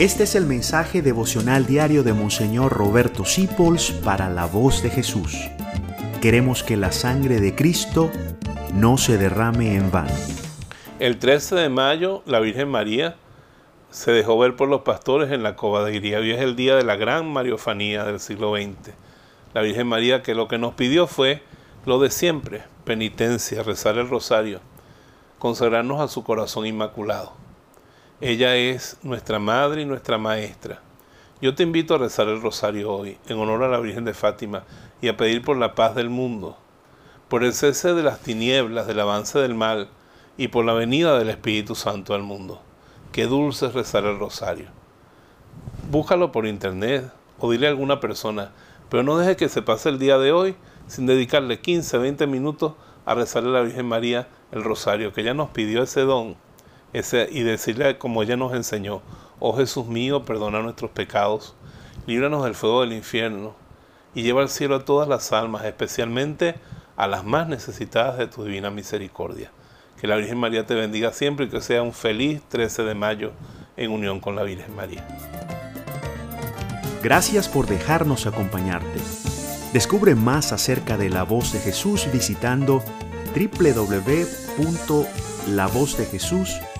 Este es el mensaje devocional diario de Monseñor Roberto Sipols para la voz de Jesús. Queremos que la sangre de Cristo no se derrame en vano. El 13 de mayo, la Virgen María se dejó ver por los pastores en la cova de Hoy es el día de la gran mariofanía del siglo XX. La Virgen María que lo que nos pidió fue lo de siempre, penitencia, rezar el rosario, consagrarnos a su corazón inmaculado. Ella es nuestra madre y nuestra maestra. Yo te invito a rezar el rosario hoy, en honor a la Virgen de Fátima, y a pedir por la paz del mundo, por el cese de las tinieblas, del avance del mal, y por la venida del Espíritu Santo al mundo. Qué dulce es rezar el rosario. Búscalo por internet o dile a alguna persona, pero no deje que se pase el día de hoy sin dedicarle 15, 20 minutos a rezarle a la Virgen María el rosario, que ella nos pidió ese don y decirle como ella nos enseñó, oh Jesús mío, perdona nuestros pecados, líbranos del fuego del infierno y lleva al cielo a todas las almas, especialmente a las más necesitadas de tu divina misericordia. Que la Virgen María te bendiga siempre y que sea un feliz 13 de mayo en unión con la Virgen María. Gracias por dejarnos acompañarte. Descubre más acerca de la voz de Jesús visitando www.lavozdejesús.com